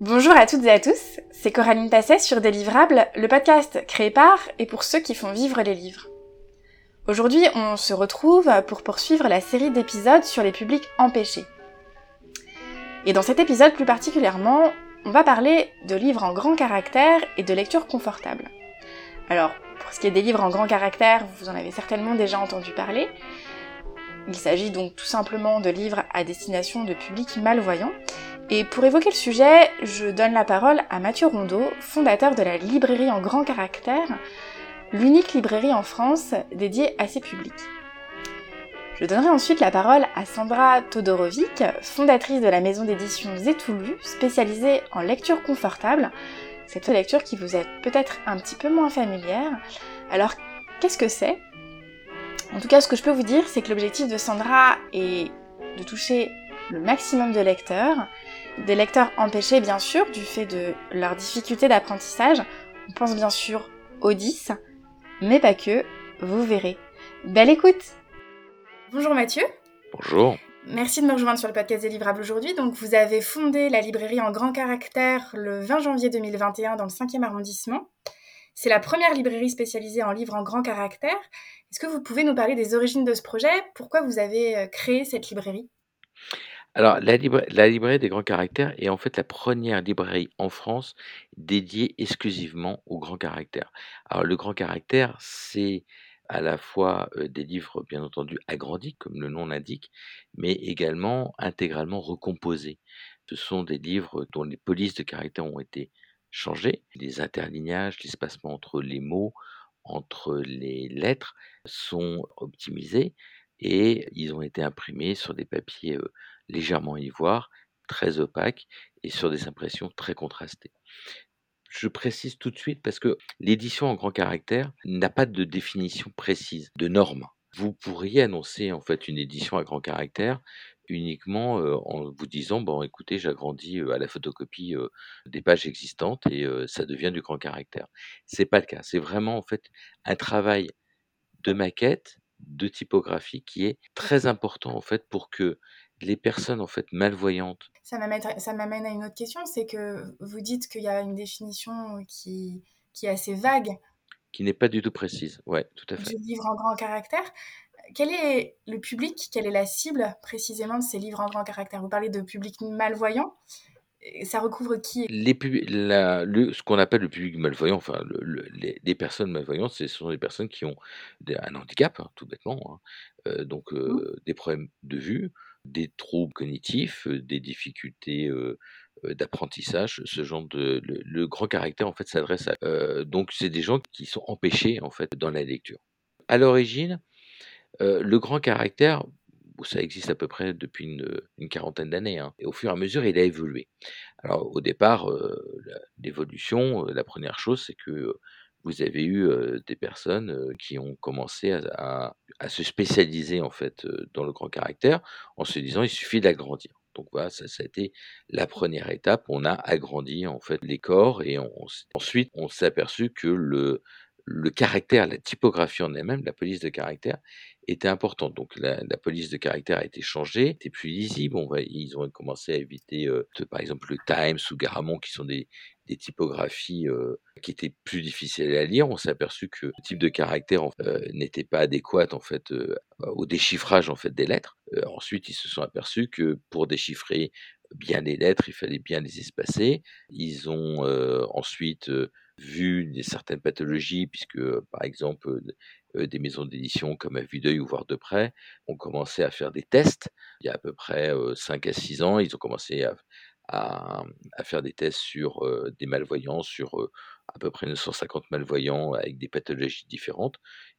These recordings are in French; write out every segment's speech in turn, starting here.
Bonjour à toutes et à tous, c'est Coraline Passet sur Délivrable, le podcast créé par et pour ceux qui font vivre les livres. Aujourd'hui, on se retrouve pour poursuivre la série d'épisodes sur les publics empêchés. Et dans cet épisode plus particulièrement, on va parler de livres en grand caractère et de lecture confortable. Alors, pour ce qui est des livres en grand caractère, vous en avez certainement déjà entendu parler. Il s'agit donc tout simplement de livres à destination de publics malvoyants, et pour évoquer le sujet, je donne la parole à Mathieu Rondeau, fondateur de la librairie en grand caractère, l'unique librairie en France dédiée à ces publics. Je donnerai ensuite la parole à Sandra Todorovic, fondatrice de la maison d'édition Zetoulu, spécialisée en lecture confortable, cette lecture qui vous est peut-être un petit peu moins familière. Alors, qu'est-ce que c'est? En tout cas, ce que je peux vous dire, c'est que l'objectif de Sandra est de toucher le maximum de lecteurs, des lecteurs empêchés bien sûr du fait de leur difficulté d'apprentissage. On pense bien sûr aux 10, mais pas que, vous verrez. Belle écoute Bonjour Mathieu. Bonjour. Merci de me rejoindre sur le podcast des livrables aujourd'hui. Donc, vous avez fondé la librairie en grand caractère le 20 janvier 2021 dans le 5e arrondissement. C'est la première librairie spécialisée en livres en grand caractère. Est-ce que vous pouvez nous parler des origines de ce projet? Pourquoi vous avez euh, créé cette librairie? Alors, la, librairie des grands caractères est en fait la première librairie en France dédiée exclusivement aux grands caractères. Alors, le grand caractère, c'est à la fois des livres, bien entendu, agrandis, comme le nom l'indique, mais également intégralement recomposés. Ce sont des livres dont les polices de caractère ont été changées. Les interlignages, l'espacement entre les mots, entre les lettres sont optimisés et ils ont été imprimés sur des papiers légèrement ivoire, très opaques et sur des impressions très contrastées. Je précise tout de suite parce que l'édition en grand caractère n'a pas de définition précise, de normes. Vous pourriez annoncer en fait une édition à grand caractère uniquement en vous disant bon écoutez j'agrandis à la photocopie des pages existantes et ça devient du grand caractère. C'est pas le cas. C'est vraiment en fait un travail de maquette, de typographie qui est très important en fait pour que les personnes en fait malvoyantes. Ça m'amène à une autre question, c'est que vous dites qu'il y a une définition qui, qui est assez vague. Qui n'est pas du tout précise, ouais, tout à fait. Du livre en grand caractère. Quel est le public, quelle est la cible précisément de ces livres en grand caractère? Vous parlez de public malvoyant. Ça recouvre qui? Les la, le, Ce qu'on appelle le public malvoyant, enfin les, personnes malvoyantes, ce sont des personnes qui ont un handicap, hein, tout bêtement, hein. Euh, donc mmh. euh, des problèmes de vue, des troubles cognitifs, des difficultés d'apprentissage, ce genre de le, grand caractère en fait s'adresse à donc c'est des gens qui sont empêchés en fait dans la lecture. À l'origine, le grand caractère, ça existe à peu près depuis une, quarantaine d'années, hein, et au fur et à mesure, il a évolué. Alors au départ, l'évolution, la première chose, c'est que vous avez eu des personnes qui ont commencé à, se spécialiser en fait dans le grand caractère en se disant il suffit d'agrandir. Donc voilà, ça, a été la première étape. On a agrandi en fait les corps et ensuite on s'est aperçu que le, le caractère, la typographie en elle-même, la police de caractère, était importante. Donc la, police de caractère a été changée, était plus lisible. Ils ont commencé à éviter, par exemple, le Times ou Garamond, qui sont des, typographies qui étaient plus difficiles à lire. On s'est aperçu que le type de caractère n'était pas adéquat en fait au déchiffrage en fait des lettres. ensuite, ils se sont aperçus que pour déchiffrer bien les lettres, il fallait bien les espacer. Ils ont ensuite vu certaines pathologies, puisque par exemple des maisons d'édition comme à vue d'œil ou voir de près ont commencé à faire des tests. Il y a à peu près 5 à 6 ans, ils ont commencé à, à, faire des tests sur des malvoyants, sur à peu près 950 malvoyants avec des pathologies différentes.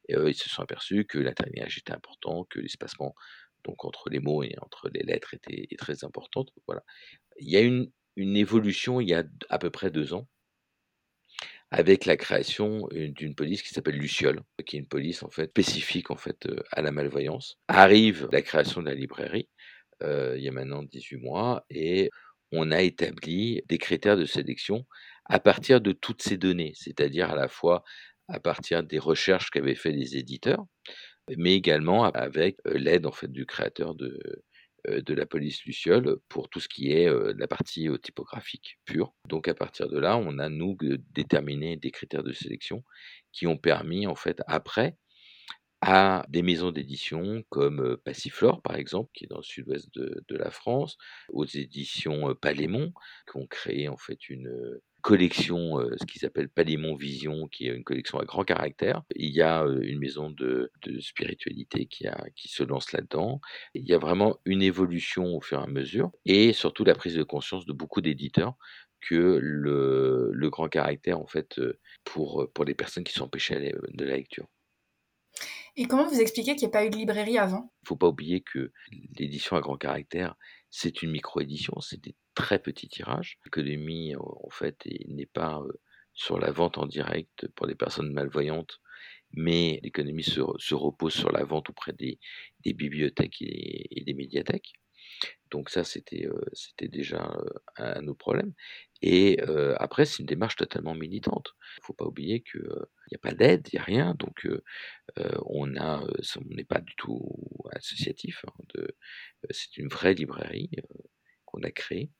Et ils se sont aperçus que l'interlignage était important, que l'espacement donc entre les mots et entre les lettres était, très important. Voilà. Il y a une, une évolution il y a à peu près deux ans avec la création d'une police qui s'appelle Luciole, qui est une police en fait spécifique en fait à la malvoyance. Arrive la création de la librairie il y a maintenant 18 mois et on a établi des critères de sélection à partir de toutes ces données, c'est-à-dire à la fois à partir des recherches qu'avaient fait les éditeurs, mais également avec l'aide en fait du créateur de, de la police Luciole pour tout ce qui est la partie typographique pure. Donc à partir de là, on a nous déterminé des critères de sélection qui ont permis en fait après à des maisons d'édition comme Passiflore, par exemple, qui est dans le sud-ouest de, de, la France, aux éditions Palémon, qui ont créé en fait une collection, ce qu'ils appellent Palémon Vision, qui est une collection à grand caractère. Il y a une maison de, de spiritualité qui, a, qui se lance là-dedans. Il y a vraiment une évolution au fur et à mesure, et surtout la prise de conscience de beaucoup d'éditeurs que le, le, grand caractère, en fait, pour, pour les personnes qui sont empêchées de la lecture. Et comment vous expliquez qu'il n'y a pas eu de librairie avant? Il ne faut pas oublier que l'édition à grand caractère, c'est une micro-édition, c'est des très petits tirages. L'économie, en fait, n'est pas sur la vente en direct pour les personnes malvoyantes, mais l'économie se, repose sur la vente auprès des, bibliothèques et, des médiathèques. Donc ça, c'était déjà un, un autre problème. Et après, c'est une démarche totalement militante. Il ne faut pas oublier qu'il n'y a pas d'aide, il n'y a rien. Donc, on n'est pas du tout associatif. Hein, c'est une vraie librairie qu'on a créée.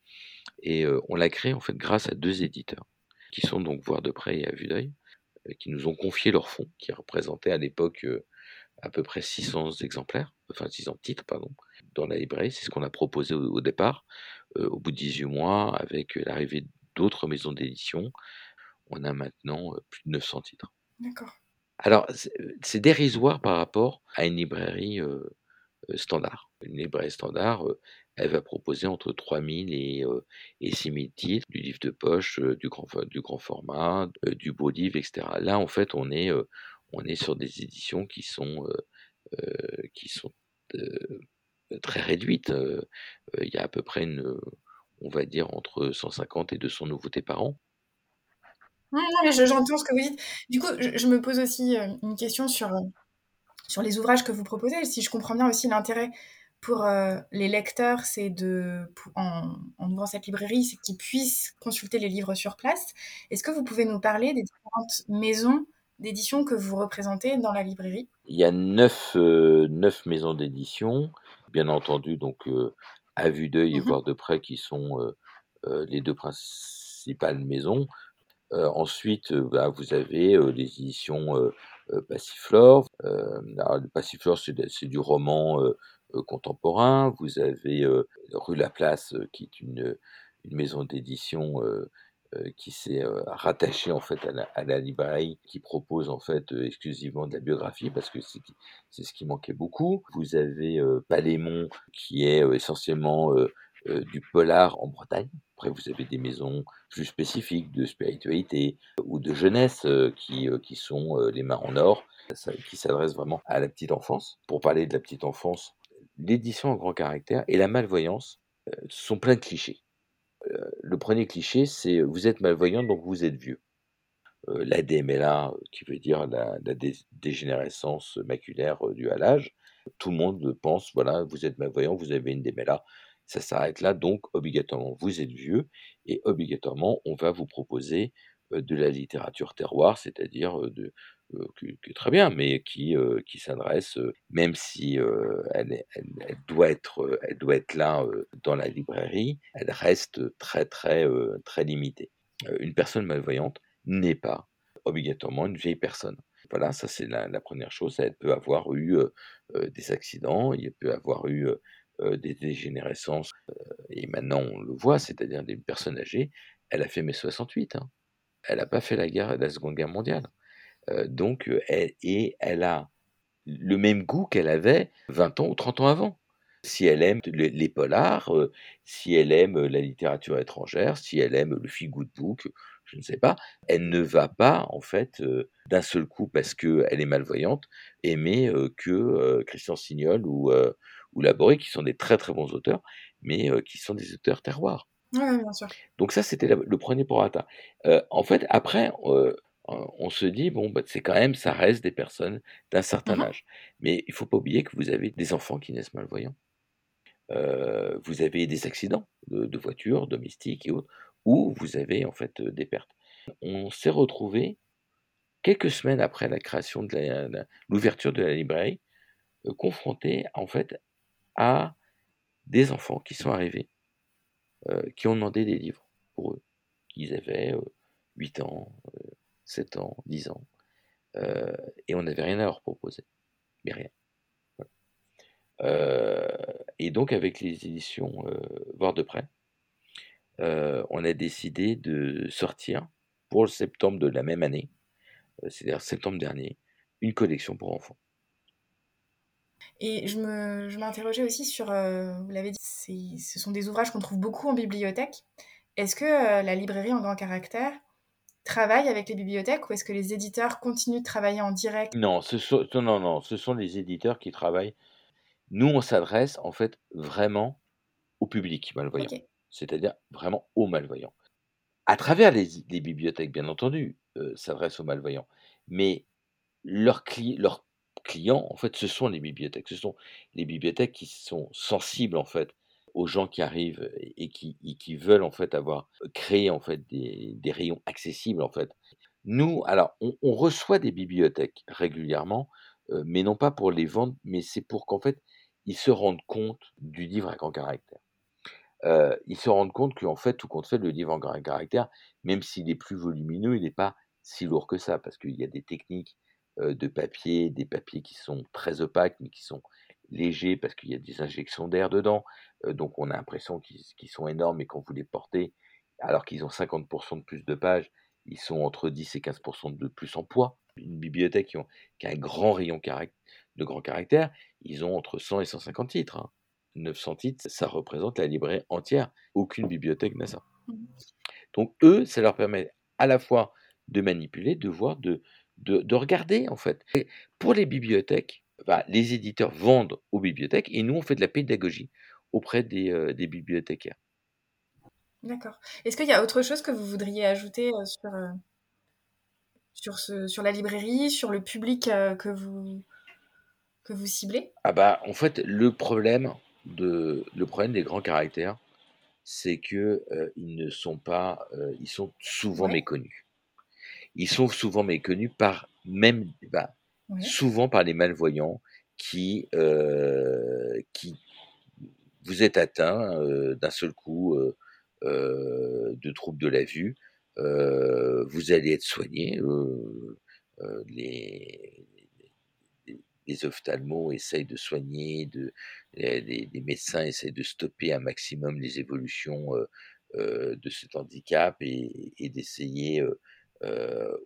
Et on l'a créée en fait grâce à deux éditeurs, qui sont donc Voir de près et à vue d'œil, qui nous ont confié leur fonds, qui représentait à l'époque à peu près 600 exemplaires, enfin 600 titres, pardon, dans la librairie. C'est ce qu'on a proposé au départ. Euh, au bout de 18 mois, avec l'arrivée d'autres maisons d'édition, on a maintenant euh, plus de 900 titres. D'accord. Alors, c'est dérisoire par rapport à une librairie euh, standard. Une librairie standard, elle va proposer entre 3000 et, et 6000 titres, du livre de poche, du, grand, format, du beau livre, etc. Là, en fait, on est, on est sur des éditions qui sont, qui sont très réduite. il y a à peu près une, on va dire entre 150 et 200 nouveautés par an. Non, mais j'entends ce que vous dites. Du coup, je, me pose aussi une question sur, sur les ouvrages que vous proposez. Si je comprends bien aussi l'intérêt pour les lecteurs, c'est de, en, en, ouvrant cette librairie, c'est qu'ils puissent consulter les livres sur place. Est-ce que vous pouvez nous parler des différentes maisons d'édition que vous représentez dans la librairie? Il y a neuf, neuf maisons d'édition bien entendu, donc à vue d'œil et mmh voir de près, qui sont les deux principales maisons. ensuite, bah, vous avez les éditions Passiflore. Passiflore, c'est du roman contemporain. Vous avez Rue Laplace, qui est une, une maison d'édition euh, qui s'est euh, rattaché en fait à la, librairie qui propose en fait euh, exclusivement de la biographie parce que c'est ce qui manquait beaucoup. Vous avez Palémon qui est essentiellement du polar en Bretagne. Après, vous avez des maisons plus spécifiques de spiritualité ou de jeunesse qui, qui sont les mains en or, qui s'adressent vraiment à la petite enfance. Pour parler de la petite enfance, l'édition en grand caractère et la malvoyance sont pleins de clichés. Le premier cliché, c'est vous êtes malvoyant, donc vous êtes vieux. la DMLA, qui veut dire la, dégénérescence maculaire due à l'âge, tout le monde pense, voilà, vous êtes malvoyant, vous avez une DMLA, ça s'arrête là, donc obligatoirement vous êtes vieux, et obligatoirement on va vous proposer de la littérature terroir, c'est-à-dire de, qui, est très bien, mais qui, qui s'adresse, même si elle, elle, doit être, elle doit être là dans la librairie, elle reste très très très limitée. une personne malvoyante n'est pas obligatoirement une vieille personne. Voilà, ça c'est la, première chose. Elle peut avoir eu des accidents, il peut avoir eu des dégénérescences, et maintenant on le voit, c'est-à-dire des personnes âgées. Elle a fait mai 68. Hein. Elle n'a pas fait la guerre, la Seconde Guerre mondiale donc, elle, et elle a le même goût qu'elle avait 20 ans ou 30 ans avant. Si elle aime les, polars, si elle aime la littérature étrangère, si elle aime le feel good book, je ne sais pas, elle ne va pas, en fait, d'un seul coup, parce qu'elle est malvoyante, aimer que Christian Signol ou, ou Laboré, qui sont des très très bons auteurs, mais qui sont des auteurs terroirs. Oui, bien sûr. Donc ça, c'était le premier prorata. en fait, après, on se dit, bon, bah, c'est quand même, ça reste des personnes d'un certain mmh âge. Mais il faut pas oublier que vous avez des enfants qui naissent malvoyants. vous avez des accidents de, voitures, domestiques et autres, où vous avez en fait des pertes. On s'est retrouvé quelques semaines après la création de l'ouverture de la librairie, confronté en fait à des enfants qui sont arrivés, qui ont demandé des livres pour eux. Ils avaient 8 ans, 7 ans, 10 ans, et on n'avait rien à leur proposer, mais rien. et donc avec les éditions Voir de près, on a décidé de sortir pour le septembre de la même année, c'est-à-dire septembre dernier, une collection pour enfants. Et je m'interrogeais aussi sur, vous l'avez dit, ce sont des ouvrages qu'on trouve beaucoup en bibliothèque. Est-ce que la librairie en grand caractère travaille avec les bibliothèques ou est-ce que les éditeurs continuent de travailler en direct? Non, ce sont, non, non, ce sont les éditeurs qui travaillent. Nous, on s'adresse en fait vraiment au public malvoyant, c'est-à-dire vraiment aux malvoyants. À travers les, bibliothèques, bien entendu, euh, s'adressent aux malvoyants, mais leurs, leurs clients, en fait, ce sont les bibliothèques. Ce sont les bibliothèques qui sont sensibles, en fait, aux gens qui arrivent et qui, qui veulent en fait avoir créé en fait des, des rayons accessibles en fait. Nous, alors, on, reçoit des bibliothèques régulièrement, mais non pas pour les vendre, mais c'est pour qu'en fait ils se rendent compte du livre à grand caractère. ils se rendent compte qu'en fait, tout compte fait, le livre en grand caractère, même s'il est plus volumineux, il n'est pas si lourd que ça, parce qu'il y a des techniques de papier, des papiers qui sont très opaques, mais qui sont légers parce qu'il y a des injections d'air dedans. Donc on a l'impression qu'ils sont énormes et quand vous les portez, alors qu'ils ont 50% de plus de pages, ils sont entre 10 et 15% de plus en poids. Une bibliothèque qui, a un grand rayon de grand caractère, ils ont entre 100 et 150 titres. 900 hein. titres, ça représente la librairie entière. Aucune bibliothèque n'a ça. Mmh. Donc eux, ça leur permet à la fois de manipuler, de voir, de, de, regarder en fait. pour les bibliothèques, bah, les éditeurs vendent aux bibliothèques et nous, on fait de la pédagogie auprès des, euh, bibliothécaires. D'accord. Est-ce qu'il y a autre chose que vous voudriez ajouter euh, sur, euh, sur, ce, sur la librairie, sur le public que, vous, que vous ciblez? Ah bah, en fait, le problème, de, le problème des grands caractères, c'est que ils ne sont pas, ils sont souvent méconnus. Ils sont souvent méconnus par même, bah, souvent par les malvoyants qui, euh, qui vous êtes atteint euh, d'un seul coup euh, de troubles de la vue, vous allez être soigné. les, les ophtalmos essayent de soigner, de, les, médecins essayent de stopper un maximum les évolutions de cet handicap et, et d'essayer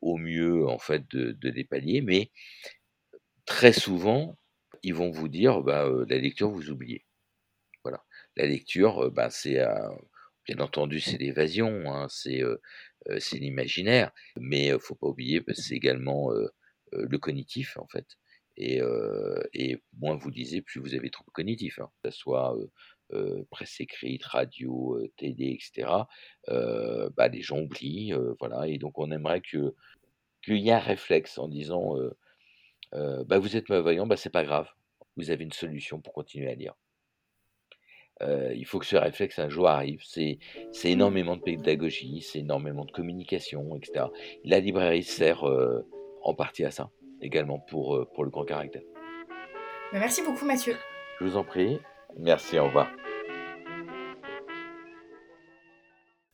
au mieux en fait de, de, les pallier, mais très souvent, ils vont vous dire, bah, la lecture, vous oubliez. La lecture, bah, c'est, bien entendu, c'est l'évasion, hein, c'est, c'est l'imaginaire, mais il faut pas oublier, que c'est également le cognitif, en fait. Et, et, moins vous lisez, plus vous avez trop cognitif, hein, que ce soit presse écrite, radio, télé, etc. bah, les gens oublient, voilà. Et donc, on aimerait que qu'il y ait un réflexe en disant bah, vous êtes malvoyant, bah, c'est pas grave. Vous avez une solution pour continuer à lire. Il faut que ce réflexe un jour arrive. C'est, c'est mmh. énormément de pédagogie, c'est énormément de communication, etc. La librairie sert en partie à ça, également pour, pour le grand caractère. Bah, merci beaucoup Mathieu. Je vous en prie. Merci, au revoir.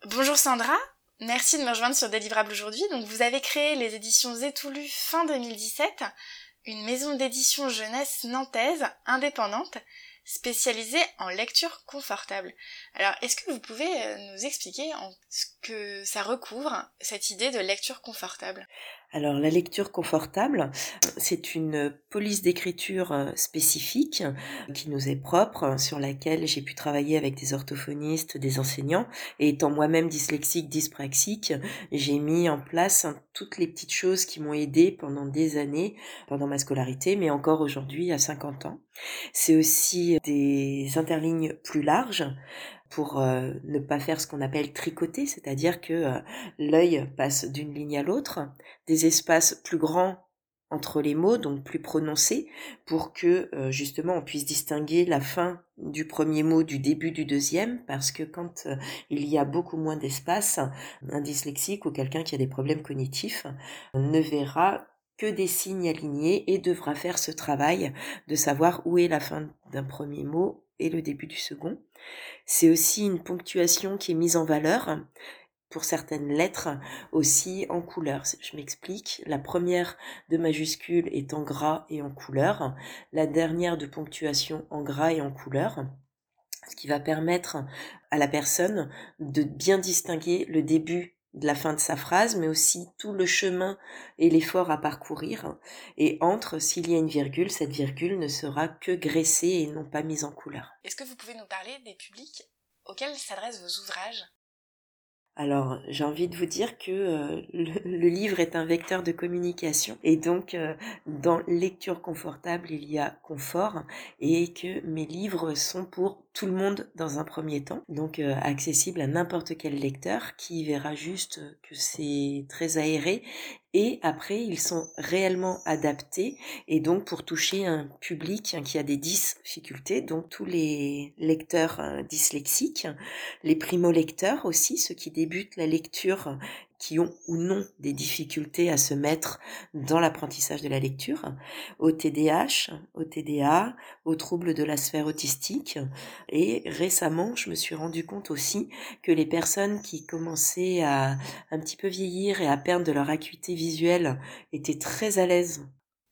Bonjour Sandra, merci de me rejoindre sur Délivrable aujourd'hui. Donc vous avez créé les éditions Zétoulu fin 2017 une maison d'édition jeunesse nantaise indépendante spécialisée en lecture confortable. Alors, est-ce que vous pouvez euh, nous expliquer en ce que ça recouvre, cette idée de lecture confortable? Alors la lecture confortable, c'est une police d'écriture euh, spécifique qui nous est propre, sur laquelle j'ai pu travailler avec des orthophonistes, des enseignants, et étant moi-même dyslexique, dyspraxique, j'ai mis en place toutes les petites choses qui m'ont aidé pendant des années, pendant ma scolarité, mais encore aujourd'hui à 50 ans. C'est aussi des interlignes plus larges pour euh, ne pas faire ce qu'on appelle tricoter, c'est-à-dire que euh, l'œil passe d'une ligne à l'autre, des espaces plus grands entre les mots, donc plus prononcés, pour que euh, justement on puisse distinguer la fin du premier mot du début du deuxième, parce que quand il y a beaucoup moins d'espace, un dyslexique ou quelqu'un qui a des problèmes cognitifs ne verra que des signes alignés et devra faire ce travail de savoir où est la fin d'un premier mot et le début du second. C'est aussi une ponctuation qui est mise en valeur pour certaines lettres aussi en couleur. Je m'explique. La première de majuscule est en gras et en couleur. La dernière de ponctuation en gras et en couleur. Ce qui va permettre à la personne de bien distinguer le début de la fin de sa phrase, mais aussi tout le chemin et l'effort à parcourir. Et entre, s'il y a une virgule, cette virgule ne sera que graissée et non pas mise en couleur. Est-ce que vous pouvez nous parler des publics auxquels s'adressent vos ouvrages? Alors, j'ai envie de vous dire que euh, le, livre est un vecteur de communication et donc euh, dans lecture confortable, il y a confort et que mes livres sont pour tout le monde dans un premier temps, donc euh, accessible à n'importe quel lecteur qui verra juste que c'est très aéré et après ils sont réellement adaptés et donc pour toucher un public qui a des difficultés, donc tous les lecteurs euh, dyslexiques, les primo-lecteurs aussi, ceux qui débutent la lecture qui ont ou non des difficultés à se mettre dans l'apprentissage de la lecture, au TDAH, au TDA, aux troubles de la sphère autistique. Et récemment, je me suis rendu compte aussi que les personnes qui commençaient à un petit peu vieillir et à perdre leur acuité visuelle étaient très à l'aise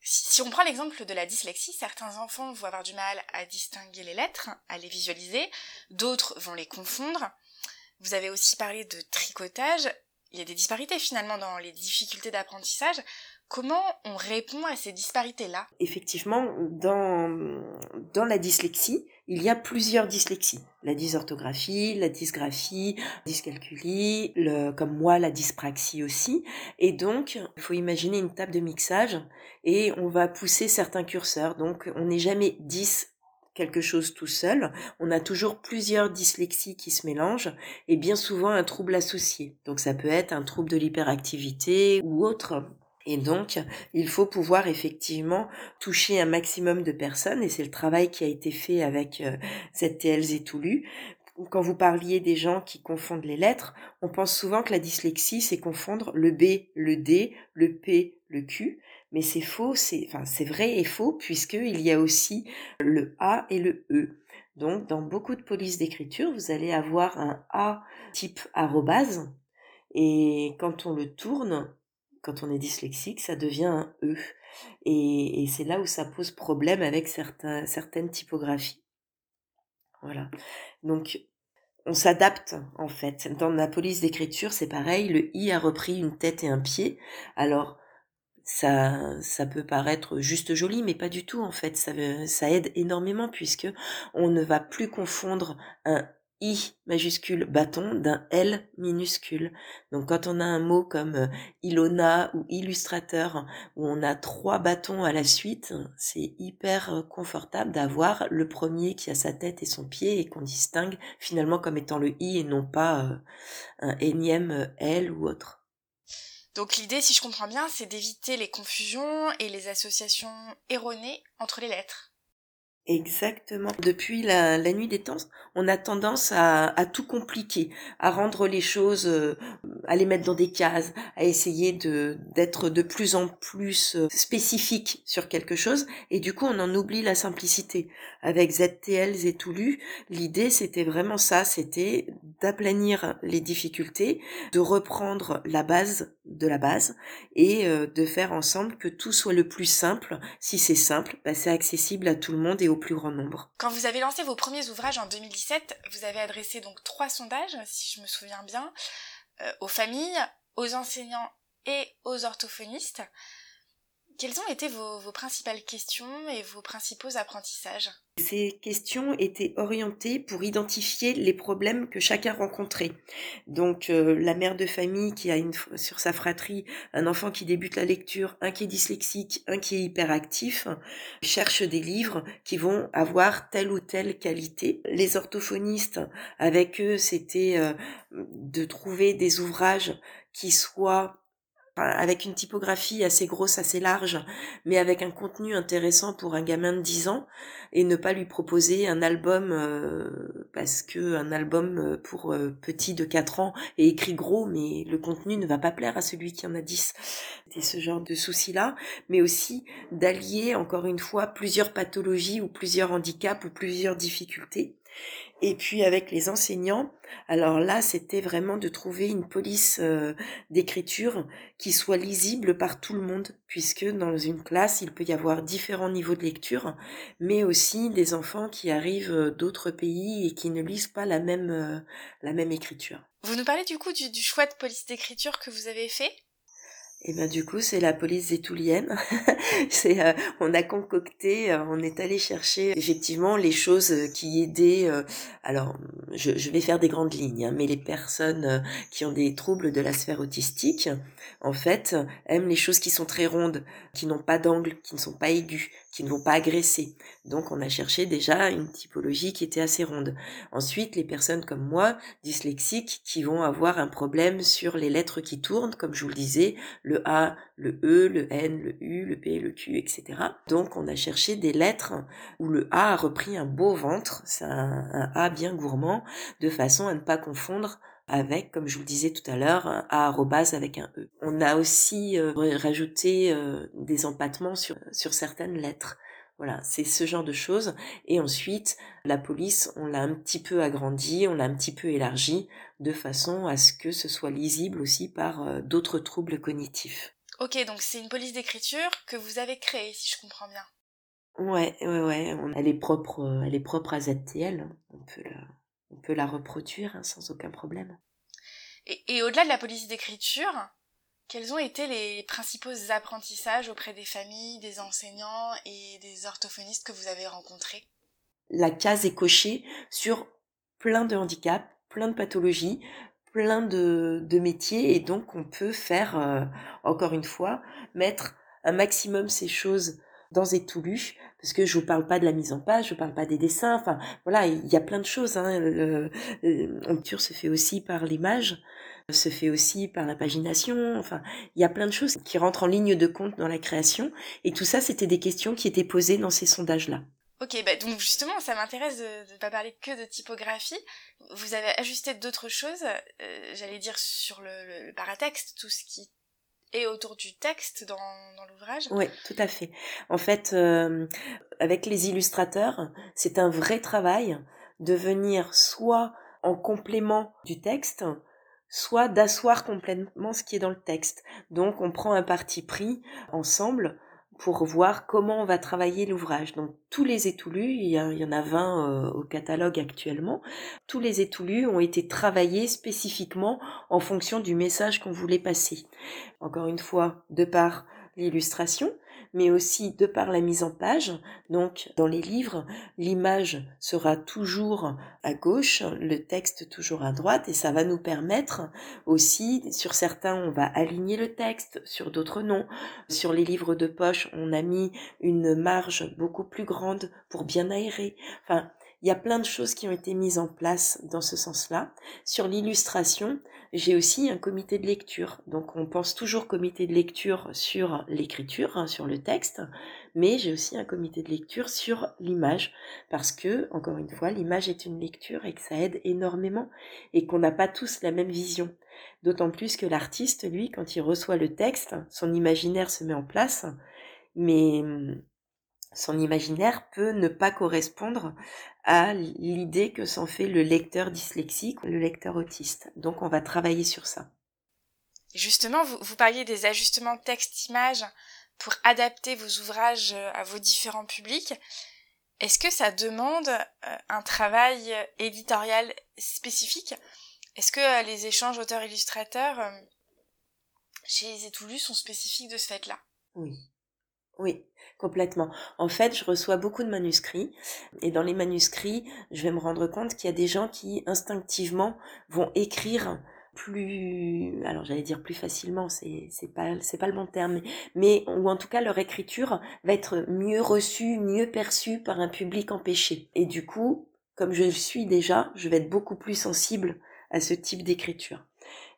si on prend l'exemple de la dyslexie, certains enfants vont avoir du mal à distinguer les lettres, à les visualiser, d'autres vont les confondre. Vous avez aussi parlé de tricotage il y a des disparités finalement dans les difficultés d'apprentissage. Comment on répond à ces disparités-là? Effectivement, dans, dans la dyslexie, il y a plusieurs dyslexies. La dysorthographie, la dysgraphie, dyscalculie, comme moi, la dyspraxie aussi. Et donc, il faut imaginer une table de mixage et on va pousser certains curseurs. Donc, on n'est jamais 10 quelque chose tout seul, on a toujours plusieurs dyslexies qui se mélangent et bien souvent un trouble associé. Donc ça peut être un trouble de l'hyperactivité ou autre. Et donc, il faut pouvoir effectivement toucher un maximum de personnes, et c'est le travail qui a été fait avec euh, ZTL et Toulu. Quand vous parliez des gens qui confondent les lettres, on pense souvent que la dyslexie, c'est confondre le B, le D, le P, le Q mais c'est faux, c'est vrai et faux puisqu'il y a aussi le A et le E. Donc dans beaucoup de polices d'écriture, vous allez avoir un A type arrobase et quand on le tourne, quand on est dyslexique, ça devient un E. Et, et c'est là où ça pose problème avec certains, certaines typographies. Voilà. Donc on s'adapte en fait. Dans la police d'écriture, c'est pareil, le i a repris une tête et un pied. Alors ça, ça peut paraître juste joli, mais pas du tout en fait. Ça, ça aide énormément puisque on ne va plus confondre un I majuscule bâton d'un L minuscule. Donc quand on a un mot comme euh, Ilona ou illustrateur où on a trois bâtons à la suite, c'est hyper confortable d'avoir le premier qui a sa tête et son pied et qu'on distingue finalement comme étant le I et non pas euh, un énième L ou autre. Donc l'idée, si je comprends bien, c'est d'éviter les confusions et les associations erronées entre les lettres. Exactement. Depuis la, nuit des temps, on a tendance à, tout compliquer, à rendre les choses, euh, à les mettre dans des cases, à essayer d'être de plus en plus euh, spécifique sur quelque chose, et du coup on en oublie la simplicité. Avec ZTL Zetoulu, l'idée c'était vraiment ça, c'était d'aplanir les difficultés, de reprendre la base de la base et euh, de faire ensemble que tout soit le plus simple. Si c'est simple, bah, c'est accessible à tout le monde et au plus grand nombre. Quand vous avez lancé vos premiers ouvrages en 2017, vous avez adressé donc trois sondages, si je me souviens bien, euh, aux familles, aux enseignants et aux orthophonistes. Quelles ont été vos, principales questions et vos principaux apprentissages? Ces questions étaient orientées pour identifier les problèmes que chacun rencontrait. Donc euh, la mère de famille qui a une, sur sa fratrie un enfant qui débute la lecture, un qui est dyslexique, un qui est hyperactif, cherche des livres qui vont avoir telle ou telle qualité. Les orthophonistes, avec eux, c'était euh, de trouver des ouvrages qui soient avec une typographie assez grosse, assez large, mais avec un contenu intéressant pour un gamin de 10 ans, et ne pas lui proposer un album euh, parce que un album euh, pour euh, petit de 4 ans est écrit gros, mais le contenu ne va pas plaire à celui qui en a 10. C'est ce genre de souci-là, mais aussi d'allier encore une fois plusieurs pathologies ou plusieurs handicaps ou plusieurs difficultés et puis avec les enseignants, alors là, c'était vraiment de trouver une police euh, d'écriture qui soit lisible par tout le monde, puisque dans une classe, il peut y avoir différents niveaux de lecture, mais aussi des enfants qui arrivent euh, d'autres pays et qui ne lisent pas la même, euh, la même écriture. Vous nous parlez du coup du, du choix de police d'écriture que vous avez fait? Et ben du coup c'est la police zétoulienne. c'est euh, on a concocté, euh, on est allé chercher effectivement les choses qui aidaient. Euh, alors je, je, vais faire des grandes lignes, hein, mais les personnes qui ont des troubles de la sphère autistique, en fait, aiment les choses qui sont très rondes, qui n'ont pas d'angle, qui ne sont pas aiguës, qui ne vont pas agresser. Donc on a cherché déjà une typologie qui était assez ronde. Ensuite, les personnes comme moi, dyslexiques, qui vont avoir un problème sur les lettres qui tournent, comme je vous le disais, le A, le E, le N, le U, le P, le Q, etc. Donc on a cherché des lettres où le A a repris un beau ventre, c'est un, A bien gourmand, de façon à ne pas confondre avec, comme je vous le disais tout à l'heure, un A avec un E. On a aussi euh, rajouté euh, des empattements sur, sur certaines lettres. Voilà, c'est ce genre de choses. Et ensuite, la police, on l'a un petit peu agrandi, on l'a un petit peu élargi, de façon à ce que ce soit lisible aussi par euh, d'autres troubles cognitifs. Ok, donc c'est une police d'écriture que vous avez créée, si je comprends bien. Ouais, ouais, ouais. Elle est propre, elle est propre à ZTL. On peut la, on peut la reproduire hein, sans aucun problème. Et, au-delà de la police d'écriture, quels ont été les principaux apprentissages auprès des familles, des enseignants et des orthophonistes que vous avez rencontrés? La case est cochée sur plein de handicaps, plein de pathologies, plein de, métiers et donc on peut faire, euh, encore une fois, mettre un maximum ces choses dans Etulu, parce que je vous parle pas de la mise en page, je vous parle pas des dessins, enfin voilà, il y a plein de choses. Hein. Le, se fait aussi par l'image, se fait aussi par la pagination, enfin il y a plein de choses qui rentrent en ligne de compte dans la création, et tout ça c'était des questions qui étaient posées dans ces sondages-là. Ok, bah donc justement, ça m'intéresse de ne pas parler que de typographie. Vous avez ajusté d'autres choses, euh, j'allais dire sur le, le, paratexte, tout ce qui et autour du texte dans, l'ouvrage Oui, tout à fait. En fait, euh, avec les illustrateurs, c'est un vrai travail de venir soit en complément du texte, soit d'asseoir complètement ce qui est dans le texte. Donc on prend un parti pris ensemble pour voir comment on va travailler l'ouvrage. Donc tous les étoulus, il y, en a 20 euh, au catalogue actuellement, tous les étoulus ont été travaillés spécifiquement en fonction du message qu'on voulait passer. Encore une fois, de par l'illustration, mais aussi de par la mise en page. Donc, dans les livres, l'image sera toujours à gauche, le texte toujours à droite, et ça va nous permettre aussi, sur certains, on va aligner le texte, sur d'autres non. Sur les livres de poche, on a mis une marge beaucoup plus grande pour bien aérer. Il y a plein de choses qui ont été mises en place dans ce sens-là. Sur l'illustration, j'ai aussi un comité de lecture. Donc on pense toujours comité de lecture sur l'écriture, hein, sur le texte, mais j'ai aussi un comité de lecture sur l'image, parce que, encore une fois, l'image est une lecture et que ça aide énormément, et qu'on n'a pas tous la même vision. D'autant plus que l'artiste, lui, quand il reçoit le texte, son imaginaire se met en place, mais hum, son imaginaire peut ne pas correspondre à l'idée que s'en fait le lecteur dyslexique ou le lecteur autiste. Donc on va travailler sur ça. Justement, vous, vous parliez des ajustements texte-image pour adapter vos ouvrages euh, à vos différents publics. Est-ce que ça demande euh, un travail éditorial spécifique? Est-ce que euh, les échanges auteurs-illustrateurs chez les étoulus sont spécifiques de ce fait-là? Oui. Oui, complètement. En fait, je reçois beaucoup de manuscrits et dans les manuscrits, je vais me rendre compte qu'il y a des gens qui instinctivement vont écrire plus alors j'allais dire plus facilement c'est c'est pas c'est pas le bon terme mais ou en tout cas leur écriture va être mieux reçue mieux perçue par un public empêché et du coup comme je le suis déjà je vais être beaucoup plus sensible à ce type d'écriture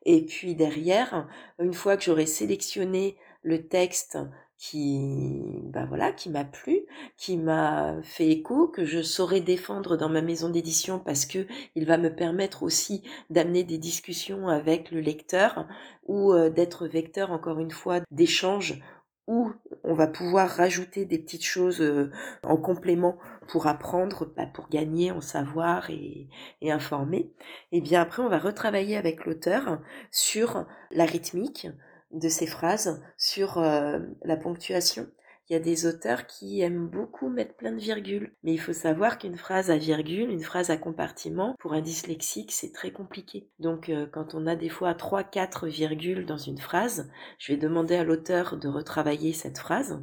Et puis derrière, une fois que j'aurai sélectionné le texte qui, bah voilà, qui m'a plu, qui m'a fait écho, que je saurai défendre dans ma maison d'édition parce que il va me permettre aussi d'amener des discussions avec le lecteur ou euh, d'être vecteur encore une fois d'échanges où on va pouvoir rajouter des petites choses euh, en complément pour apprendre, bah, pour gagner en savoir et, et informer. Et bien après, on va retravailler avec l'auteur sur la rythmique, de ces phrases sur euh, la ponctuation. Il y a des auteurs qui aiment beaucoup mettre plein de virgules. Mais il faut savoir qu'une phrase à virgule, une phrase à compartiment, pour un dyslexique, c'est très compliqué. Donc euh, quand on a des fois 3-4 virgules dans une phrase, je vais demander à l'auteur de retravailler cette phrase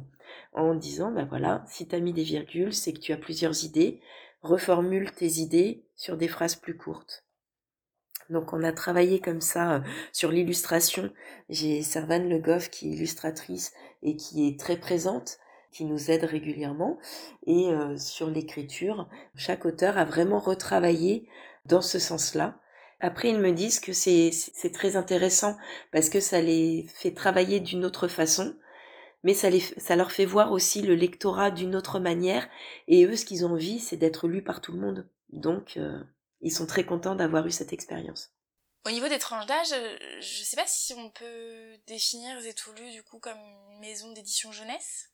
en disant, ben voilà, si tu as mis des virgules, c'est que tu as plusieurs idées, reformule tes idées sur des phrases plus courtes. Donc on a travaillé comme ça euh, sur l'illustration. J'ai Servane Le Goff qui est illustratrice et qui est très présente qui nous aide régulièrement et euh, sur l'écriture, chaque auteur a vraiment retravaillé dans ce sens-là. Après, ils me disent que c'est très intéressant parce que ça les fait travailler d'une autre façon, mais ça, les, ça leur fait voir aussi le lectorat d'une autre manière. Et eux, ce qu'ils ont envie, c'est d'être lus par tout le monde. Donc, euh, ils sont très contents d'avoir eu cette expérience. Au niveau des tranches d'âge, euh, je ne sais pas si on peut définir Zétoulu du coup comme une maison d'édition jeunesse?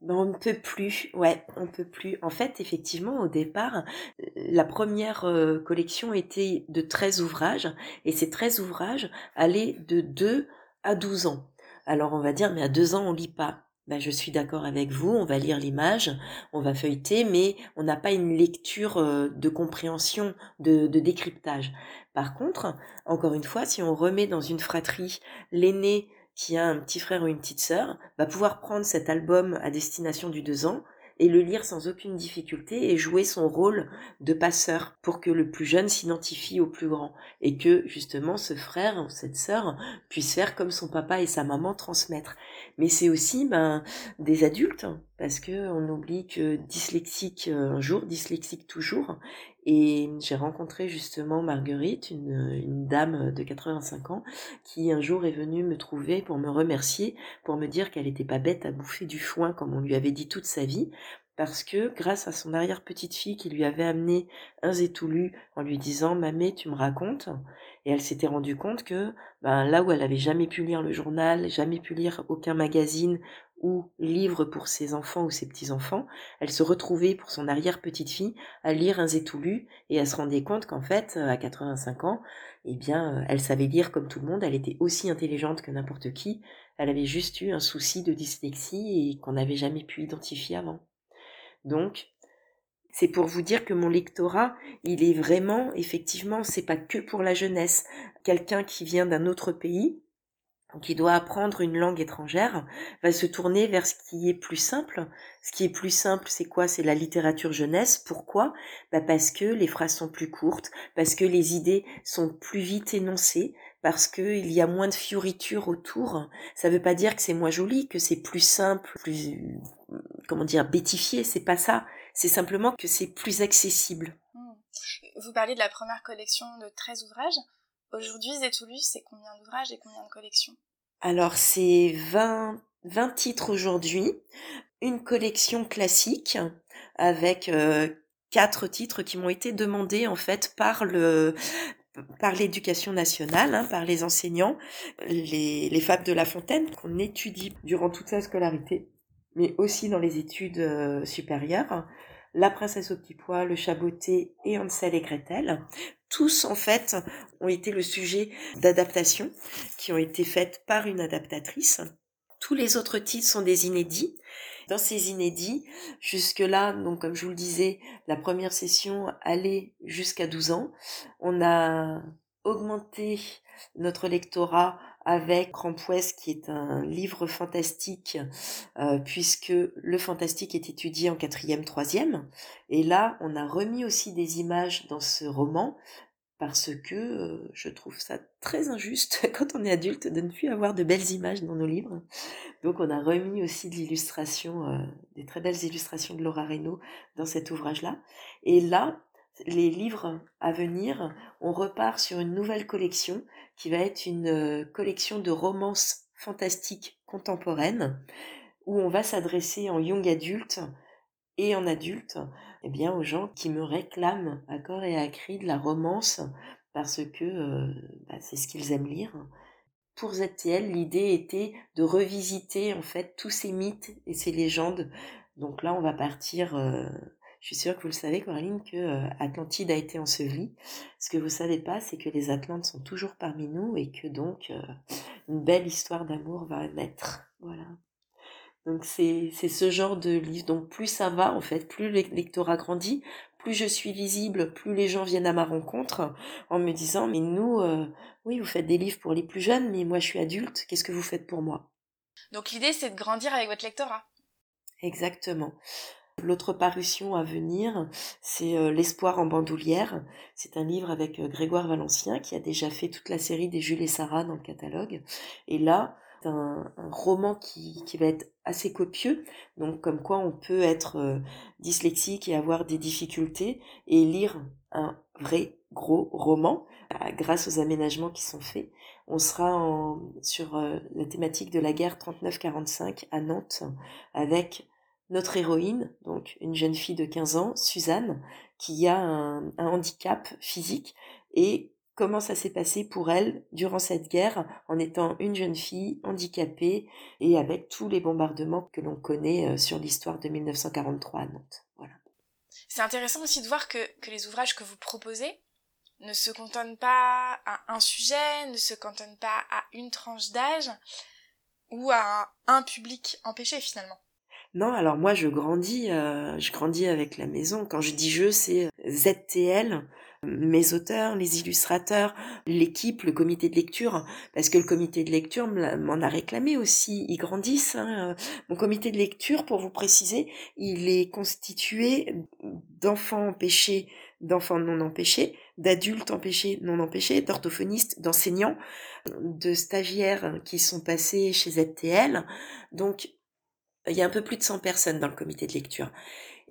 Ben, on ne peut plus, ouais, on peut plus. En fait, effectivement, au départ, euh, la première euh, collection était de 13 ouvrages, et ces 13 ouvrages allaient de 2 à 12 ans. Alors on va dire, mais à 2 ans, on lit pas. Ben, je suis d'accord avec vous, on va lire l'image, on va feuilleter, mais on n'a pas une lecture euh, de compréhension, de, de, décryptage. Par contre, encore une fois, si on remet dans une fratrie l'aîné qui a un petit frère ou une petite sœur, va pouvoir prendre cet album à destination du deux ans et le lire sans aucune difficulté et jouer son rôle de passeur pour que le plus jeune s'identifie au plus grand et que justement ce frère ou cette sœur puisse faire comme son papa et sa maman transmettre. Mais c'est aussi ben, des adultes parce que on oublie que dyslexique un jour, dyslexique toujours. Et j'ai rencontré justement Marguerite, une, dame de 85 ans, qui un jour est venue me trouver pour me remercier, pour me dire qu'elle n'était pas bête à bouffer du foin comme on lui avait dit toute sa vie, parce que grâce à son arrière-petite-fille qui lui avait amené un zétoulu en lui disant Mamé, tu me racontes? Et elle s'était rendue compte que ben, là où elle avait jamais pu lire le journal, jamais pu lire aucun magazine ou livre pour ses enfants ou ses petits-enfants, elle se retrouvait pour son arrière-petite-fille à lire un zétoulu et elle se rendait compte qu'en fait, à 85 ans, eh bien, elle savait lire comme tout le monde, elle était aussi intelligente que n'importe qui, elle avait juste eu un souci de dyslexie et qu'on n'avait jamais pu identifier avant. Donc, c'est pour vous dire que mon lectorat, il est vraiment, effectivement, c'est pas que pour la jeunesse. Quelqu'un qui vient d'un autre pays, qui doit apprendre une langue étrangère, va se tourner vers ce qui est plus simple. Ce qui est plus simple, c'est quoi? C'est la littérature jeunesse. Pourquoi? Bah Parce que les phrases sont plus courtes, parce que les idées sont plus vite énoncées, parce qu'il y a moins de fioritures autour. Ça ne veut pas dire que c'est moins joli, que c'est plus simple, plus comment dire, bêtifié, c'est pas ça. C'est simplement que c'est plus accessible. Hmm. Vous parlez de la première collection de 13 ouvrages. Aujourd'hui, Zétoulus, c'est combien d'ouvrages et combien de collections? Alors, c'est 20, 20 titres aujourd'hui, une collection classique avec euh, quatre titres qui m'ont été demandés en fait par le par l'éducation nationale, hein, par les enseignants, les, les fables de La Fontaine qu'on étudie durant toute sa scolarité mais aussi dans les études euh, supérieures. La princesse au petit pois, le chaboté et Hansel et Gretel. Tous, en fait, ont été le sujet d'adaptations qui ont été faites par une adaptatrice. Tous les autres titres sont des inédits. Dans ces inédits, jusque-là, donc comme je vous le disais, la première session allait jusqu'à 12 ans. On a augmenté notre lectorat avec Crampouès qui est un livre fantastique euh, puisque le fantastique est étudié en quatrième, troisième. Et là, on a remis aussi des images dans ce roman parce que euh, je trouve ça très injuste quand on est adulte de ne plus avoir de belles images dans nos livres. Donc on a remis aussi de l'illustration, euh, des très belles illustrations de Laura Reynaud dans cet ouvrage-là. Et là, les livres à venir, on repart sur une nouvelle collection qui va être une euh, collection de romances fantastiques contemporaines où on va s'adresser en young adulte et en adulte eh bien, aux gens qui me réclament à corps et à cri de la romance parce que euh, bah, c'est ce qu'ils aiment lire. Pour ZTL, l'idée était de revisiter en fait tous ces mythes et ces légendes. Donc là, on va partir. Euh, je suis sûre que vous le savez, Coraline, que euh, Atlantide a été ensevelie. Ce que vous savez pas, c'est que les Atlantes sont toujours parmi nous et que donc une belle histoire d'amour va naître. Voilà. Donc c'est ce genre de livre. Donc plus ça va, en fait, plus le lectorat grandit, plus je suis visible, plus les gens viennent à ma rencontre en me disant mais nous, euh, oui, vous faites des livres pour les plus jeunes, mais moi je suis adulte, qu'est-ce que vous faites pour moi? Donc l'idée c'est de grandir avec votre lectorat. Exactement. L'autre parution à venir, c'est euh, L'espoir en bandoulière. C'est un livre avec euh, Grégoire Valencien qui a déjà fait toute la série des Jules et Sarah dans le catalogue. Et là, un, roman qui, va être assez copieux, donc comme quoi on peut être euh, dyslexique et avoir des difficultés et lire un vrai gros roman euh, grâce aux aménagements qui sont faits. On sera sur la thématique de la guerre 39-45 à Nantes avec notre héroïne, donc une jeune fille de 15 ans, Suzanne, qui a un, handicap physique et comment ça s'est passé pour elle durant cette guerre en étant une jeune fille handicapée et avec tous les bombardements que l'on connaît euh, sur l'histoire de 1943 à Nantes. Voilà. C'est intéressant aussi de voir que, que les ouvrages que vous proposez ne se cantonnent pas à un sujet, ne se cantonnent pas à une tranche d'âge ou à un, public empêché finalement. Non, alors moi je grandis, euh, je grandis avec la maison. Quand je dis je, c'est ZTL, mes auteurs, les illustrateurs, l'équipe, le comité de lecture, parce que le comité de lecture m'en a réclamé aussi, ils grandissent. Hein. Mon comité de lecture, pour vous préciser, il est constitué d'enfants empêchés, d'enfants non empêchés, d'adultes empêchés, non empêchés, d'orthophonistes, d'enseignants, de stagiaires qui sont passés chez ZTL. Donc, il y a un peu plus de 100 personnes dans le comité de lecture.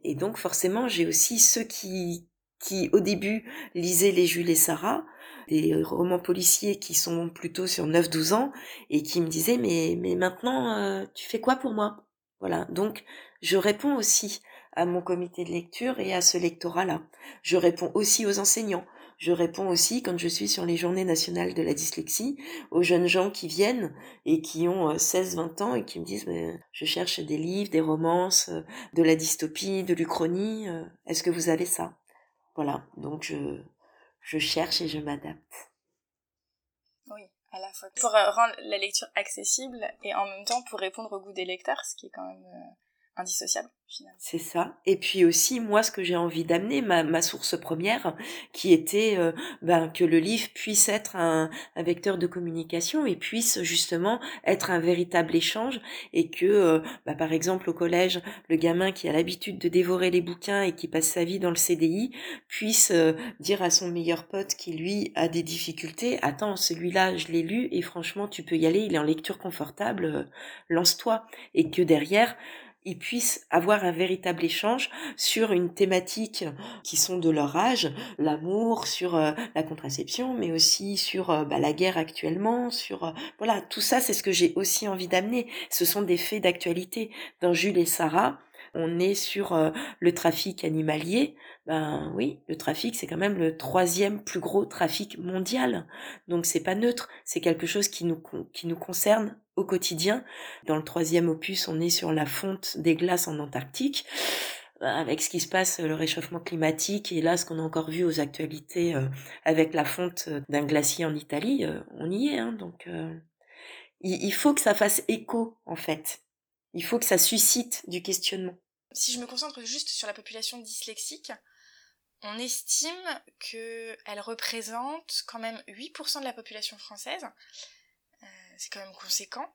Et donc, forcément, j'ai aussi ceux qui, qui au début lisaient les Jules et Sarah, des romans policiers qui sont plutôt sur 9-12 ans, et qui me disaient mais, mais maintenant euh, tu fais quoi pour moi? Voilà, donc je réponds aussi à mon comité de lecture et à ce lectorat-là. Je réponds aussi aux enseignants. Je réponds aussi, quand je suis sur les journées nationales de la dyslexie, aux jeunes gens qui viennent et qui ont 16-20 euh, ans et qui me disent je cherche des livres, des romances, euh, de la dystopie, de l'uchronie, est-ce que vous avez ça? Voilà, donc je, je cherche et je m'adapte. Oui, à la fois pour euh, rendre la lecture accessible et en même temps pour répondre au goût des lecteurs, ce qui est quand même euh, indissociable. C'est ça. Et puis aussi, moi, ce que j'ai envie d'amener, ma, source première, qui était euh, ben, que le livre puisse être un, un, vecteur de communication et puisse justement être un véritable échange et que, euh, ben, par exemple, au collège, le gamin qui a l'habitude de dévorer les bouquins et qui passe sa vie dans le CDI puisse euh, dire à son meilleur pote qui, lui, a des difficultés, attends, celui-là, je l'ai lu et franchement, tu peux y aller, il est en lecture confortable, lance-toi. Et que derrière, ils puissent avoir un véritable échange sur une thématique qui sont de leur âge, l'amour, sur euh, la contraception, mais aussi sur euh, bah, la guerre actuellement, sur euh, voilà tout ça, c'est ce que j'ai aussi envie d'amener. Ce sont des faits d'actualité. Dans Jules et Sarah, on est sur le trafic animalier. Ben oui, le trafic c'est quand même le troisième plus gros trafic mondial. Donc c'est pas neutre, c'est quelque chose qui nous qui nous concerne au quotidien. Dans le troisième opus, on est sur la fonte des glaces en Antarctique avec ce qui se passe, le réchauffement climatique, et là, ce qu'on a encore vu aux actualités avec la fonte d'un glacier en Italie, on y est. Hein, donc, il, faut que ça fasse écho, en fait. Il faut que ça suscite du questionnement. Si je me concentre juste sur la population dyslexique, on estime qu'elle représente quand même 8% de la population française. Euh, c'est quand même conséquent.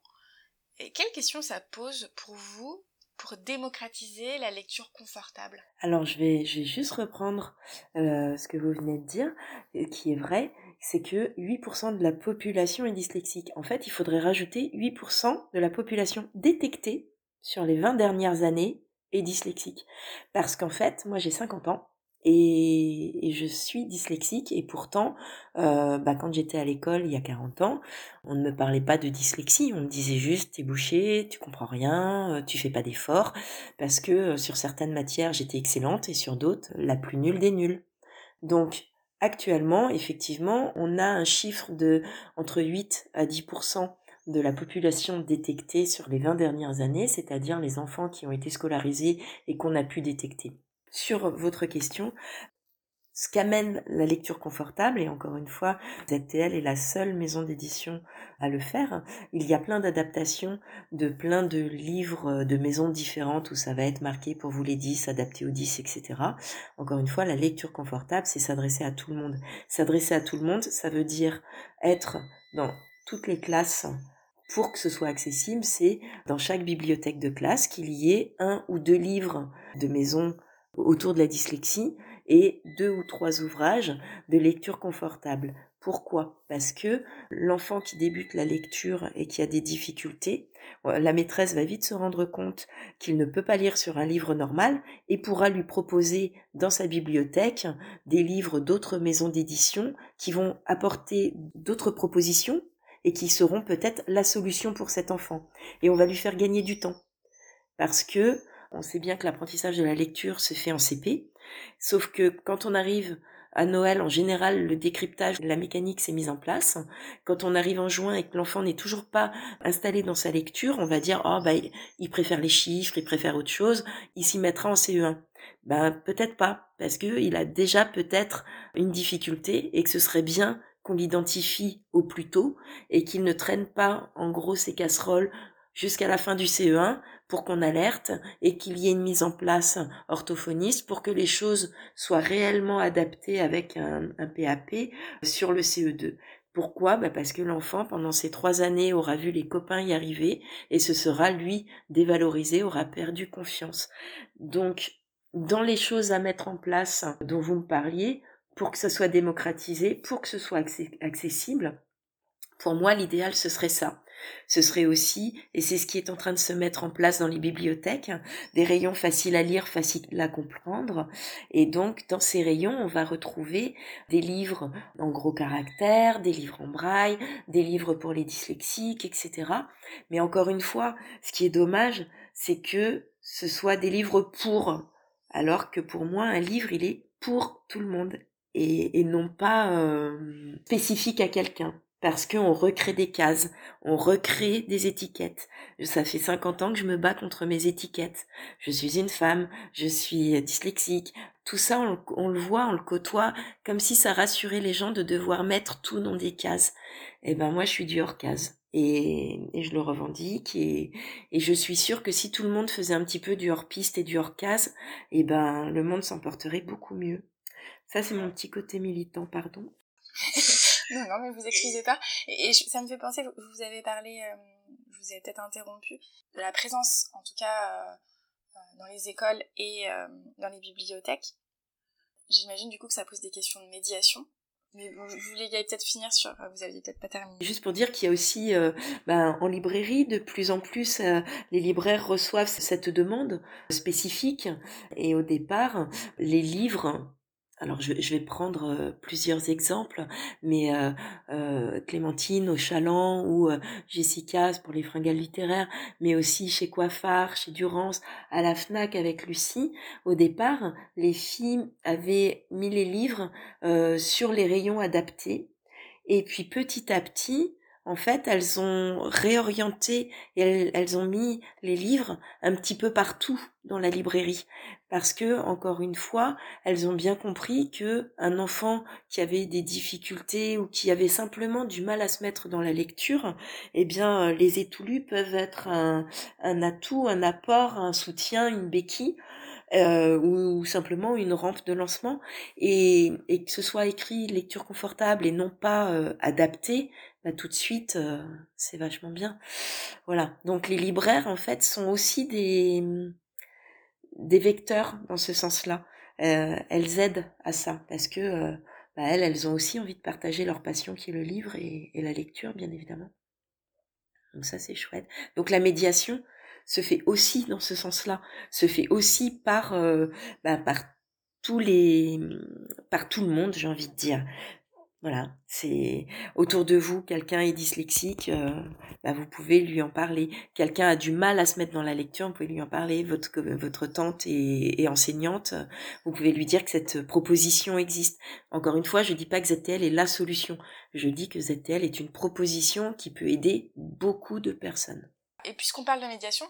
Et quelle question ça pose pour vous pour démocratiser la lecture confortable? Alors je vais, je vais juste reprendre euh, ce que vous venez de dire, euh, qui est vrai, c'est que 8% de la population est dyslexique. En fait, il faudrait rajouter 8% de la population détectée sur les 20 dernières années est dyslexique. Parce qu'en fait, moi j'ai 50 ans, Et, je suis dyslexique et pourtant, euh, bah, quand j'étais à l'école il y a 40 ans, on ne me parlait pas de dyslexie, on me disait juste t'es bouché, tu comprends rien, euh, tu fais pas d'efforts, parce que euh, sur certaines matières j'étais excellente et sur d'autres la plus nulle des nulles. Donc actuellement, effectivement, on a un chiffre de entre 8 à 10% de la population détectée sur les 20 dernières années, c'est-à-dire les enfants qui ont été scolarisés et qu'on a pu détecter. Sur votre question, ce qu'amène la lecture confortable, et encore une fois, ZTL est la seule maison d'édition à le faire. Il y a plein d'adaptations de plein de livres de maisons différentes où ça va être marqué pour vous les 10, adapté aux 10, etc. Encore une fois, la lecture confortable, c'est s'adresser à tout le monde. S'adresser à tout le monde, ça veut dire être dans toutes les classes pour que ce soit accessible, c'est dans chaque bibliothèque de classe qu'il y ait un ou deux livres de maison autour de la dyslexie et deux ou trois ouvrages de lecture confortable. Pourquoi? Parce que l'enfant qui débute la lecture et qui a des difficultés, la maîtresse va vite se rendre compte qu'il ne peut pas lire sur un livre normal et pourra lui proposer dans sa bibliothèque des livres d'autres maisons d'édition qui vont apporter d'autres propositions et qui seront peut-être la solution pour cet enfant. Et on va lui faire gagner du temps. Parce que on sait bien que l'apprentissage de la lecture se fait en CP, sauf que quand on arrive à Noël, en général, le décryptage la mécanique s'est mis en place. Quand on arrive en juin et que l'enfant n'est toujours pas installé dans sa lecture, on va dire, oh, bah, il préfère les chiffres, il préfère autre chose, il s'y mettra en CE1. Ben, peut-être pas, parce que il a déjà peut-être une difficulté et que ce serait bien qu'on l'identifie au plus tôt et qu'il ne traîne pas en gros ses casseroles jusqu'à la fin du CE1 pour qu'on alerte et qu'il y ait une mise en place orthophoniste pour que les choses soient réellement adaptées avec un, PAP sur le CE2. Pourquoi? Bah Parce que l'enfant, pendant ces trois années, aura vu les copains y arriver et ce sera, lui, dévalorisé, aura perdu confiance. Donc, dans les choses à mettre en place dont vous me parliez, pour que ce soit démocratisé, pour que ce soit accessible, pour moi, l'idéal, ce serait ça. Ce serait aussi, et c'est ce qui est en train de se mettre en place dans les bibliothèques, des rayons faciles à lire, faciles à comprendre. Et donc, dans ces rayons, on va retrouver des livres en gros caractères, des livres en braille, des livres pour les dyslexiques, etc. Mais encore une fois, ce qui est dommage, c'est que ce soit des livres pour, alors que pour moi, un livre, il est pour tout le monde et, non pas euh, spécifique à quelqu'un parce qu'on recrée des cases, on recrée des étiquettes. Ça fait 50 ans que je me bats contre mes étiquettes. Je suis une femme, je suis dyslexique. Tout ça, on, le voit, on le côtoie, comme si ça rassurait les gens de devoir mettre tout dans des cases. Eh ben moi, je suis du hors case. Et, je le revendique et, et, je suis sûre que si tout le monde faisait un petit peu du hors piste et du hors case, eh ben le monde s'en porterait beaucoup mieux. Ça c'est mon petit côté militant, pardon. non, non, mais vous excusez pas. Et, ça me fait penser, vous, vous avez parlé, euh, je vous ai peut-être interrompu, de la présence, en tout cas, euh, euh, dans les écoles et dans les bibliothèques. J'imagine du coup que ça pose des questions de médiation. Mais vous, vouliez peut-être finir sur, vous aviez peut-être pas terminé. Juste pour dire qu'il y a aussi, ben, en librairie, de plus en plus, les libraires reçoivent cette demande spécifique. Et au départ, les livres alors je, vais prendre euh, plusieurs exemples, mais euh, euh, Clémentine au Chaland ou Jessica pour les fringales littéraires, mais aussi chez Coiffard, chez Durance, à la Fnac avec Lucie. Au départ, les filles avaient mis les livres sur les rayons adaptés, et puis petit à petit, en fait, elles ont réorienté et elles, ont mis les livres un petit peu partout dans la librairie parce que encore une fois, elles ont bien compris que un enfant qui avait des difficultés ou qui avait simplement du mal à se mettre dans la lecture, eh bien les étoulus peuvent être un, atout, un apport, un soutien, une béquille. Euh, ou simplement une rampe de lancement et, que ce soit écrit lecture confortable et non pas euh, adapté bah, tout de suite, euh, c'est vachement bien. Voilà. Donc les libraires, en fait, sont aussi des, des vecteurs dans ce sens-là. Euh, elles aident à ça parce que euh, bah, elles, elles ont aussi envie de partager leur passion qui est le livre et, la lecture, bien évidemment. Donc ça, c'est chouette. Donc la médiation se fait aussi dans ce sens-là, se fait aussi par, bah, par tous les, par tout le monde, j'ai envie de dire. Voilà, c'est autour de vous, quelqu'un est dyslexique, euh, bah, vous pouvez lui en parler. Quelqu'un a du mal à se mettre dans la lecture, vous pouvez lui en parler. Votre, votre tante est, enseignante, vous pouvez lui dire que cette proposition existe. Encore une fois, je ne dis pas que ZTL est la solution. Je dis que ZTL est une proposition qui peut aider beaucoup de personnes. Et puisqu'on parle de médiation,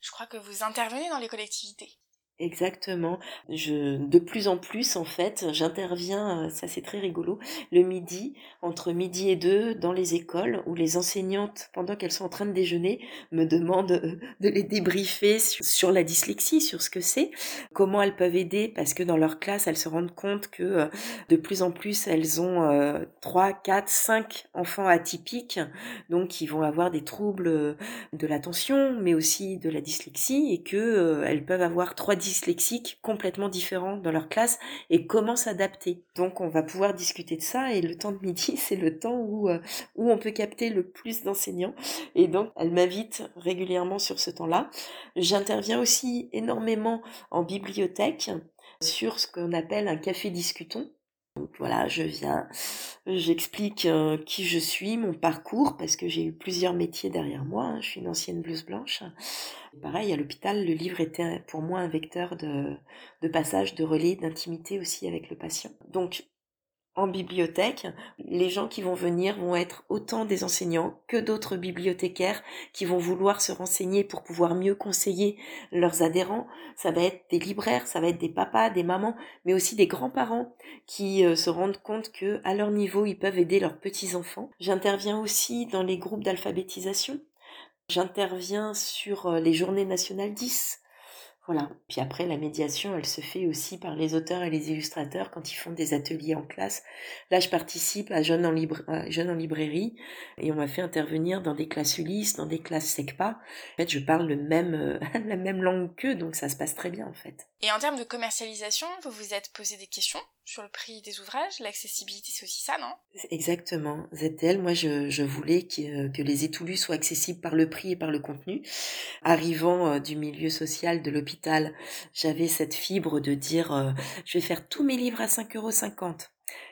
je crois que vous intervenez dans les collectivités. Exactement. Je, de plus en plus, en fait, j'interviens, euh, ça c'est très rigolo, le midi, entre midi et deux, dans les écoles, où les enseignantes, pendant qu'elles sont en train de déjeuner, me demandent euh, de les débriefer sur, la dyslexie, sur ce que c'est, comment elles peuvent aider, parce que dans leur classe, elles se rendent compte que euh, de plus en plus, elles ont trois, quatre, cinq enfants atypiques, donc qui vont avoir des troubles de l'attention, mais aussi de la dyslexie, et que elles peuvent avoir trois dyslexiques complètement différents dans leur classe et comment s'adapter. Donc on va pouvoir discuter de ça et le temps de midi, c'est le temps où, euh, où on peut capter le plus d'enseignants. Et donc elle m'invite régulièrement sur ce temps-là. J'interviens aussi énormément en bibliothèque sur ce qu'on appelle un café discutons. Donc voilà, je viens, j'explique euh, qui je suis, mon parcours, parce que j'ai eu plusieurs métiers derrière moi. Hein. Je suis une ancienne blouse blanche. Pareil, à l'hôpital, le livre était pour moi un vecteur de, de passage, de relais, d'intimité aussi avec le patient. Donc en bibliothèque, les gens qui vont venir vont être autant des enseignants que d'autres bibliothécaires qui vont vouloir se renseigner pour pouvoir mieux conseiller leurs adhérents. Ça va être des libraires, ça va être des papas, des mamans, mais aussi des grands-parents qui euh, se rendent compte que à leur niveau, ils peuvent aider leurs petits-enfants. J'interviens aussi dans les groupes d'alphabétisation. J'interviens sur euh, les journées nationales 10 voilà. Puis après, la médiation, elle se fait aussi par les auteurs et les illustrateurs quand ils font des ateliers en classe. Là, je participe à Jeunes en, en librairie et on m'a fait intervenir dans des classes Ulysse, dans des classes SECPA. En fait, je parle le même, euh, la même langue qu'eux, donc ça se passe très bien en fait. Et en termes de commercialisation, vous vous êtes posé des questions? Sur le prix des ouvrages L'accessibilité, c'est aussi ça, non? Exactement. ZTL, moi, je, voulais que, que, les étoulus soient accessibles par le prix et par le contenu. Arrivant euh, du milieu social de l'hôpital, j'avais cette fibre de dire, euh, je vais faire tous mes livres à 5,50 euros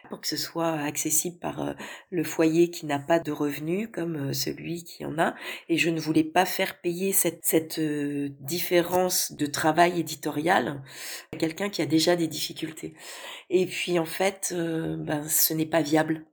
pour que ce soit accessible par euh, le foyer qui n'a pas de revenus comme euh, celui qui en a. Et je ne voulais pas faire payer cette, euh, différence de travail éditorial à quelqu'un qui a déjà des difficultés. Et puis en fait, ben, ce n'est pas viable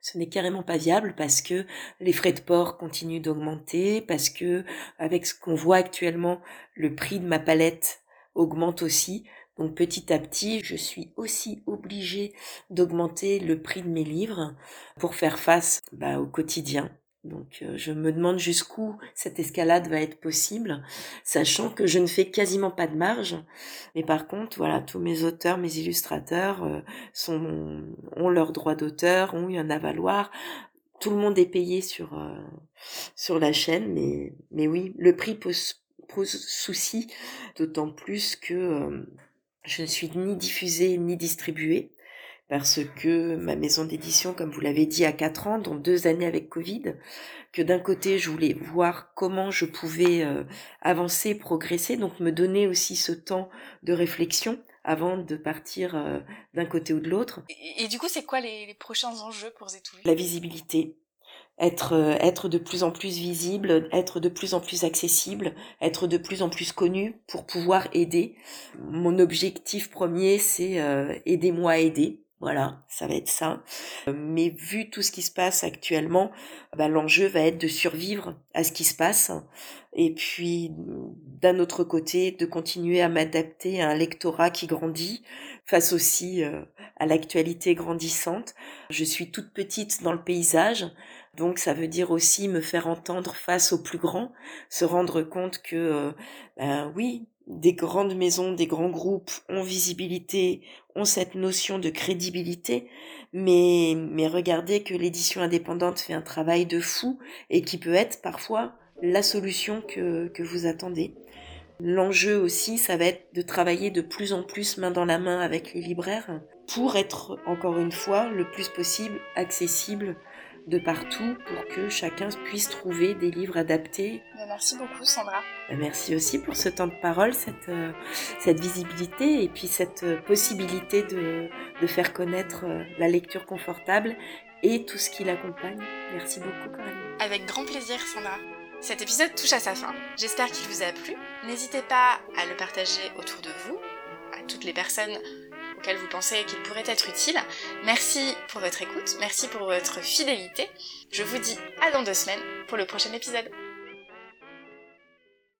ce n'est carrément pas viable parce que les frais de port continuent d'augmenter, parce que avec ce qu'on voit actuellement, le prix de ma palette augmente aussi. Donc petit à petit, je suis aussi obligée d'augmenter le prix de mes livres pour faire face bah, au quotidien. Donc euh, je me demande jusqu'où cette escalade va être possible, sachant que je ne fais quasiment pas de marge. Mais par contre, voilà, tous mes auteurs, mes illustrateurs euh, ont leurs droits d'auteur, ont eu un avaloir. Tout le monde est payé sur, euh, sur la chaîne, mais, mais oui, le prix pose souci, d'autant plus que je ne suis ni diffusée ni distribuée parce que ma maison d'édition, comme vous l'avez dit, a quatre ans, dont deux années avec Covid, que d'un côté, je voulais voir comment je pouvais euh, avancer, progresser, donc me donner aussi ce temps de réflexion avant de partir euh, d'un côté ou de l'autre. Et, du coup, c'est quoi les, prochains enjeux pour Zetouli La visibilité être, euh, être de plus en plus visible, être de plus en plus accessible, être de plus en plus connu pour pouvoir aider. Mon objectif premier, c'est euh, aidez-moi à aider. Voilà, ça va être ça. Mais vu tout ce qui se passe actuellement, bah, l'enjeu va être de survivre à ce qui se passe et puis d'un autre côté de continuer à m'adapter à un lectorat qui grandit face aussi euh, à l'actualité grandissante. Je suis toute petite dans le paysage, donc ça veut dire aussi me faire entendre face aux plus grands, se rendre compte que ben oui, des grandes maisons, des grands groupes ont visibilité, ont cette notion de crédibilité, mais, mais regardez que l'édition indépendante fait un travail de fou et qui peut être parfois la solution que, que vous attendez. L'enjeu aussi, ça va être de travailler de plus en plus main dans la main avec les libraires pour être, encore une fois, le plus possible accessible de partout pour que chacun puisse trouver des livres adaptés. Merci beaucoup Sandra. Ben, merci aussi pour ce temps de parole, cette, euh, cette visibilité et puis cette euh, possibilité de, de faire connaître euh, la lecture confortable et tout ce qui l'accompagne. Merci beaucoup Coralie. Avec grand plaisir Sandra. Cet épisode touche à sa fin. J'espère qu'il vous a plu. N'hésitez pas à le partager autour de vous, à toutes les personnes vous pensez qu'il pourrait être utile. Merci pour votre écoute, merci pour votre fidélité. Je vous dis à dans deux semaines pour le prochain épisode.